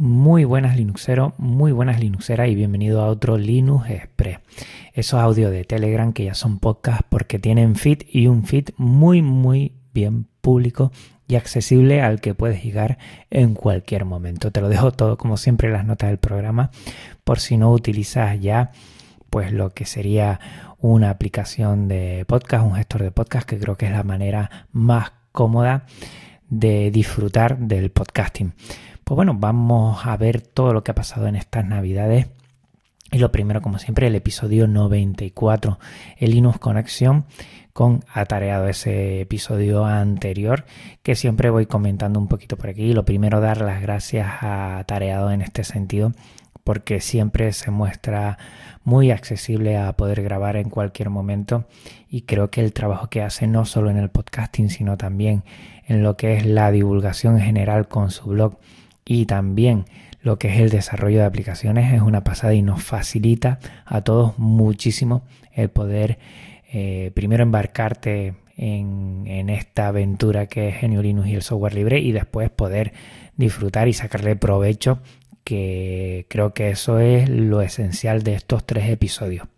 Muy buenas Linuxero, muy buenas Linuxeras y bienvenido a otro Linux Express. Esos audios de Telegram que ya son podcast porque tienen feed y un feed muy muy bien público y accesible al que puedes llegar en cualquier momento. Te lo dejo todo como siempre en las notas del programa por si no utilizas ya pues lo que sería una aplicación de podcast, un gestor de podcast que creo que es la manera más cómoda de disfrutar del podcasting. Pues bueno, vamos a ver todo lo que ha pasado en estas navidades. Y lo primero, como siempre, el episodio 94, el Linux Conexión con Atareado, ese episodio anterior que siempre voy comentando un poquito por aquí. Lo primero, dar las gracias a Atareado en este sentido, porque siempre se muestra muy accesible a poder grabar en cualquier momento y creo que el trabajo que hace no solo en el podcasting, sino también en lo que es la divulgación general con su blog y también lo que es el desarrollo de aplicaciones es una pasada y nos facilita a todos muchísimo el poder eh, primero embarcarte en, en, esta aventura que es Genio Linux y el software libre y después poder disfrutar y sacarle provecho que creo que eso es lo esencial de estos tres episodios.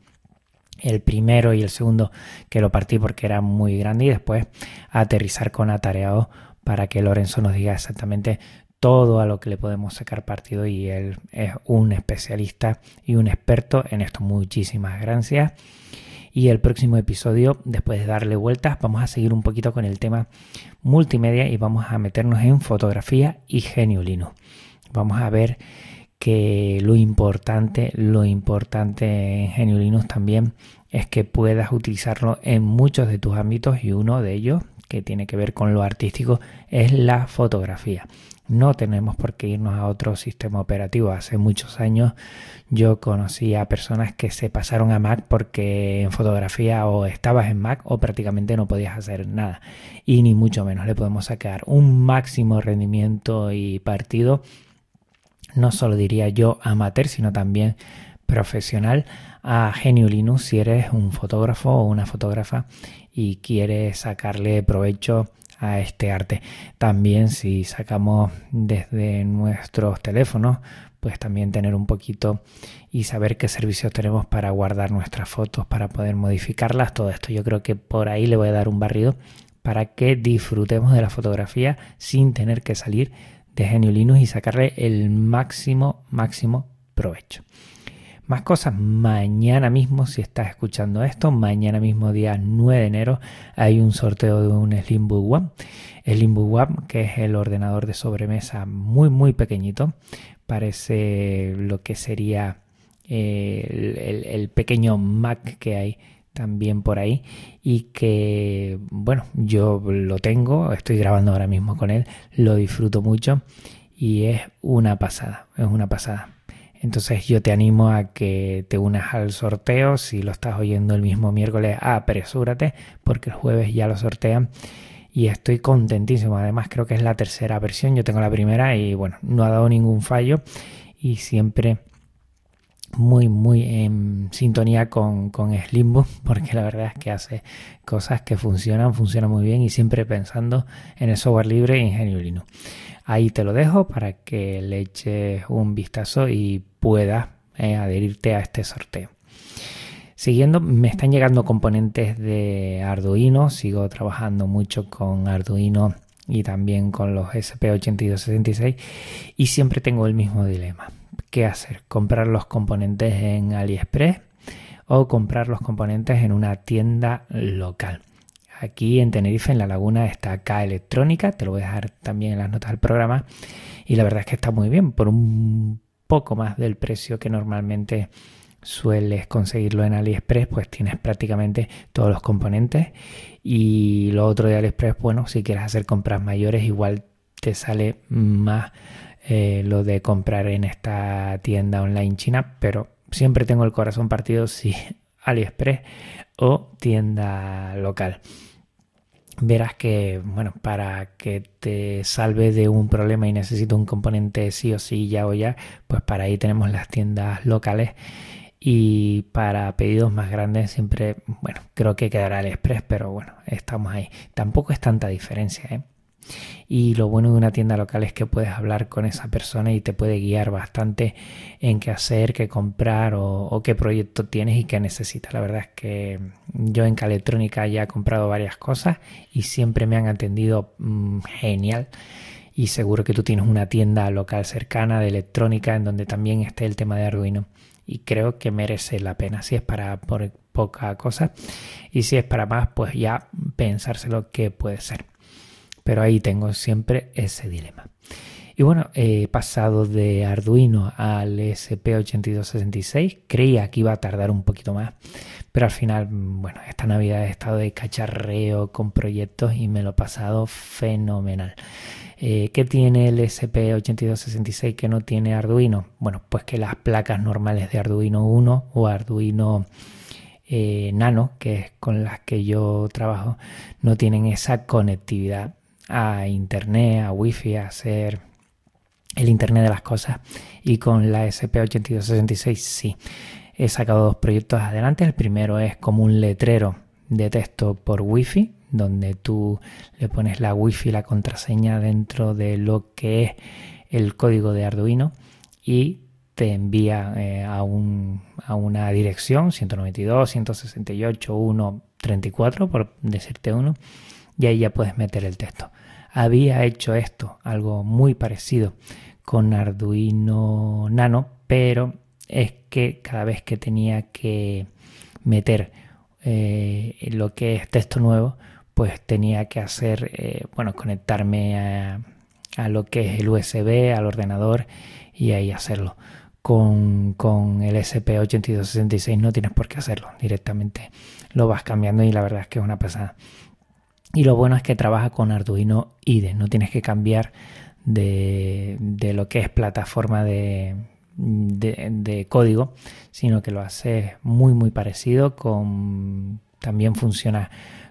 El primero y el segundo que lo partí porque era muy grande y después aterrizar con atareado para que Lorenzo nos diga exactamente todo a lo que le podemos sacar partido y él es un especialista y un experto en esto. Muchísimas gracias. Y el próximo episodio, después de darle vueltas, vamos a seguir un poquito con el tema multimedia y vamos a meternos en fotografía y genio Linux. Vamos a ver que lo importante, lo importante en Genio Linux también es que puedas utilizarlo en muchos de tus ámbitos y uno de ellos que tiene que ver con lo artístico es la fotografía. No tenemos por qué irnos a otro sistema operativo. Hace muchos años yo conocí a personas que se pasaron a Mac porque en fotografía o estabas en Mac o prácticamente no podías hacer nada. Y ni mucho menos le podemos sacar un máximo rendimiento y partido. No solo diría yo amateur, sino también profesional a Genio Linux si eres un fotógrafo o una fotógrafa y quieres sacarle provecho a este arte. También si sacamos desde nuestros teléfonos, pues también tener un poquito y saber qué servicios tenemos para guardar nuestras fotos, para poder modificarlas, todo esto. Yo creo que por ahí le voy a dar un barrido para que disfrutemos de la fotografía sin tener que salir de Genio Linux y sacarle el máximo, máximo provecho. Más cosas, mañana mismo, si estás escuchando esto, mañana mismo día 9 de enero hay un sorteo de un Slimbook One. Slimbook One, que es el ordenador de sobremesa muy, muy pequeñito, parece lo que sería eh, el, pequeño Mac que hay también por ahí y que bueno yo lo tengo estoy grabando ahora mismo con él lo disfruto mucho y es una pasada es una pasada entonces yo te animo a que te unas al sorteo. Si lo estás oyendo el mismo miércoles, apresúrate porque el jueves ya lo sortean. Y estoy contentísimo. Además creo que es la tercera versión. Yo tengo la primera y bueno, no ha dado ningún fallo. Y siempre muy muy en sintonía con, con Slimbo porque la verdad es que hace cosas que funcionan, funcionan muy bien y siempre pensando en el software libre Linux. Ahí te lo dejo para que le eches un vistazo y puedas eh, adherirte a este sorteo. Siguiendo, me están llegando componentes de Arduino, sigo trabajando mucho con Arduino y también con los SP8266 y siempre tengo el mismo dilema qué hacer, comprar los componentes en AliExpress o comprar los componentes en una tienda local. Aquí en Tenerife, en La Laguna, está K Electrónica, te lo voy a dejar también en las notas del programa. Y la verdad es que está muy bien, por un poco más del precio que normalmente sueles conseguirlo en AliExpress, pues tienes prácticamente todos los componentes. Y lo otro de AliExpress, bueno, si quieres hacer compras mayores, igual te sale más eh, lo de comprar en esta tienda online china, pero siempre tengo el corazón partido si AliExpress o tienda local. Verás que, bueno, para que te salve de un problema y necesito un componente sí o sí, ya o ya, pues para ahí tenemos las tiendas locales y para pedidos más grandes siempre, bueno, creo que quedará AliExpress, pero bueno, estamos ahí. Tampoco es tanta diferencia, ¿eh? Y lo bueno de una tienda local es que puedes hablar con esa persona y te puede guiar bastante en qué hacer, qué comprar o, qué proyecto tienes y qué necesitas. La verdad es que yo en Caletrónica ya he comprado varias cosas y siempre me han atendido mm, genial. Y seguro que tú tienes una tienda local cercana de electrónica en donde también esté el tema de Arduino. Y creo que merece la pena. Si es para por poca cosa y si es para más pues ya pensárselo que puede ser pero ahí tengo siempre ese dilema y bueno, he pasado de Arduino al SP8266. Creía que iba a tardar un poquito más, pero al final, bueno, esta Navidad he estado de cacharreo con proyectos y me lo he pasado fenomenal. Eh, ¿Qué tiene el SP8266 que no tiene Arduino? Bueno, pues que las placas normales de Arduino 1 o Arduino eh, Nano, que es con las que yo trabajo, no tienen esa conectividad a Internet, a Wi-Fi, a hacer el Internet de las cosas. Y con la SP8266 sí. He sacado dos proyectos adelante. El primero es como un letrero de texto por Wi-Fi donde tú le pones la wifi, la contraseña dentro de lo que es el código de Arduino y te envía eh, a, un, a, una dirección 192, 168, 1, 34, por decirte uno, y ahí ya puedes meter el texto. Había hecho esto, algo muy parecido con Arduino Nano, pero es que cada vez que tenía que meter eh, lo que es texto nuevo, pues tenía que hacer, eh, bueno, conectarme a, lo que es el USB, al ordenador y ahí hacerlo. Con, con el SP8266 no tienes por qué hacerlo, directamente lo vas cambiando y la verdad es que es una pasada. Y lo bueno es que trabaja con Arduino IDE, no tienes que cambiar de, lo que es plataforma de, código, sino que lo hace muy muy parecido con también funciona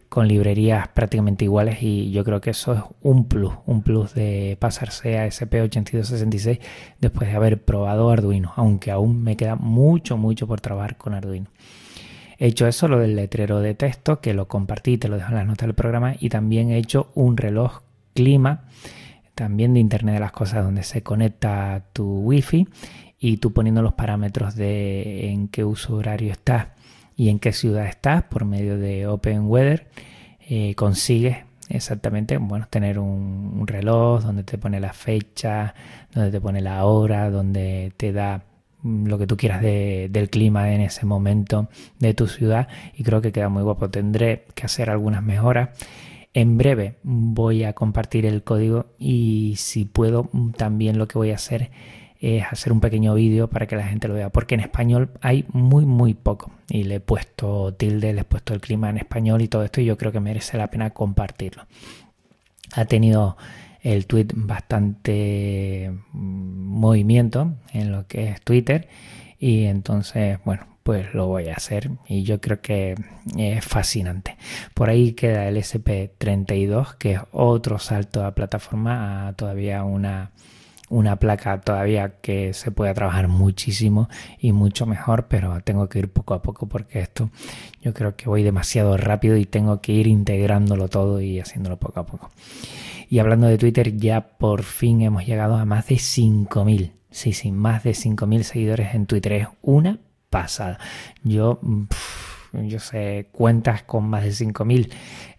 con librerías prácticamente iguales y yo creo que eso es un plus, un plus de pasarse a SP8266 después de haber probado Arduino, aunque aún me queda mucho, mucho por trabajar con Arduino. He hecho eso, lo del letrero de texto, que lo compartí, te lo dejo en las notas del programa, y también he hecho un reloj clima, también de Internet de las Cosas, donde se conecta tu wifi y tú poniendo los parámetros de en qué uso horario estás y en qué ciudad estás por medio de Open Weather, eh, consigues exactamente bueno, tener un, reloj donde te pone la fecha, donde te pone la hora, donde te da lo que tú quieras del clima en ese momento de tu ciudad y creo que queda muy guapo. Tendré que hacer algunas mejoras. En breve voy a compartir el código y si puedo mm, también lo que voy a hacer es hacer un pequeño vídeo para que la gente lo vea, porque en español hay muy, muy poco. Y le he puesto tilde, le he puesto el clima en español y todo esto, y yo creo que merece la pena compartirlo. Ha tenido el tweet bastante mm, movimiento en lo que es Twitter, y entonces, bueno, pues lo voy a hacer y yo creo que es fascinante. Por ahí queda el SP32, que es otro salto a plataforma, a todavía una una placa todavía que se puede trabajar muchísimo y mucho mejor, pero tengo que ir poco a poco porque esto yo creo que voy demasiado rápido y tengo que ir integrándolo todo y haciéndolo poco a poco. Y hablando de Twitter, ya por fin hemos llegado a más de 5.000. Sí, sí, más de 5.000 seguidores en Twitter. Es una pasada. Yo yo sé, cuentas con más de 5.000,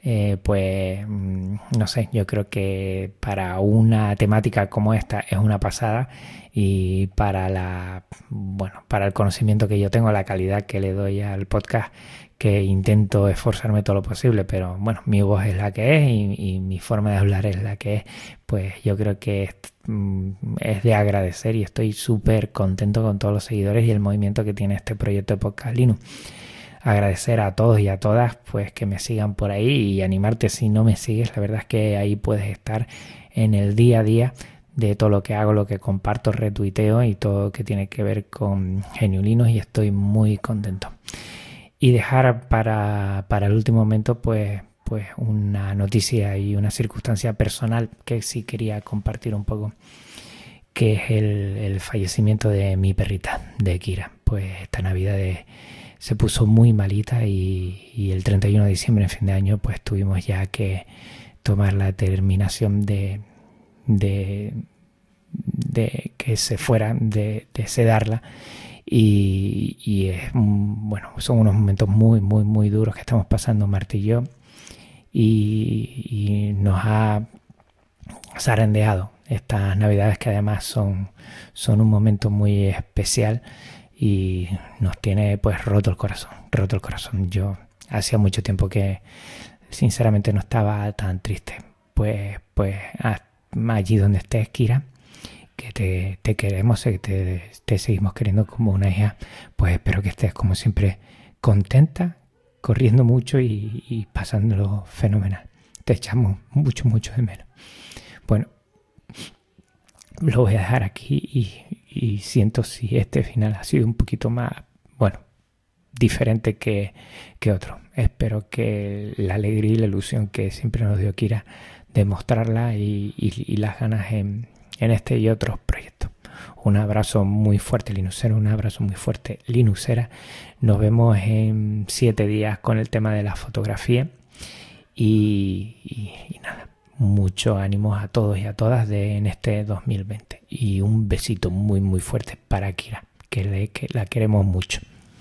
eh, pues mm, no sé, yo creo que para una temática como esta es una pasada y para la, bueno, para el conocimiento que yo tengo, la calidad que le doy al podcast, que intento esforzarme todo lo posible, pero bueno, mi voz es la que es y, y mi forma de hablar es la que es, pues yo creo que es, mm, es de agradecer y estoy súper contento con todos los seguidores y el movimiento que tiene este proyecto de Podcast Linux agradecer a todos y a todas pues que me sigan por ahí y animarte si no me sigues la verdad es que ahí puedes estar en el día a día de todo lo que hago, lo que comparto, retuiteo y todo lo que tiene que ver con Geniulinos y estoy muy contento. Y dejar para, para el último momento pues, pues una noticia y una circunstancia personal que sí quería compartir un poco, que es el, el fallecimiento de mi perrita, de Kira. Pues esta Navidad de se puso muy malita y, el 31 de diciembre, en fin de año, pues tuvimos ya que tomar la determinación de, de, que se fuera, de, sedarla. Y, es, bueno, son unos momentos muy, muy, muy duros que estamos pasando Marta. Y, y nos ha zarandeado estas navidades que además son, son un momento muy especial y nos tiene pues roto el corazón, roto el corazón. Yo hacía mucho tiempo que sinceramente no estaba tan triste. Pues, pues allí donde estés, Kira, que te, te queremos, que te, seguimos queriendo como una hija, pues espero que estés como siempre contenta, corriendo mucho y, y pasándolo fenomenal. Te echamos mucho, mucho de menos. Bueno, lo voy a dejar aquí y, siento si este final ha sido un poquito más, bueno, diferente que, que, otro. Espero que la alegría y la ilusión que siempre nos dio Kira demostrarla y, y, las ganas en, en, este y otros proyectos. Un abrazo muy fuerte, Linuxera, un abrazo muy fuerte, Linuxera. Nos vemos en siete días con el tema de la fotografía y, y nada mucho ánimo a todos y a todas de, en este 2020. Y un besito muy, muy fuerte para Kira, que, le, que la queremos mucho.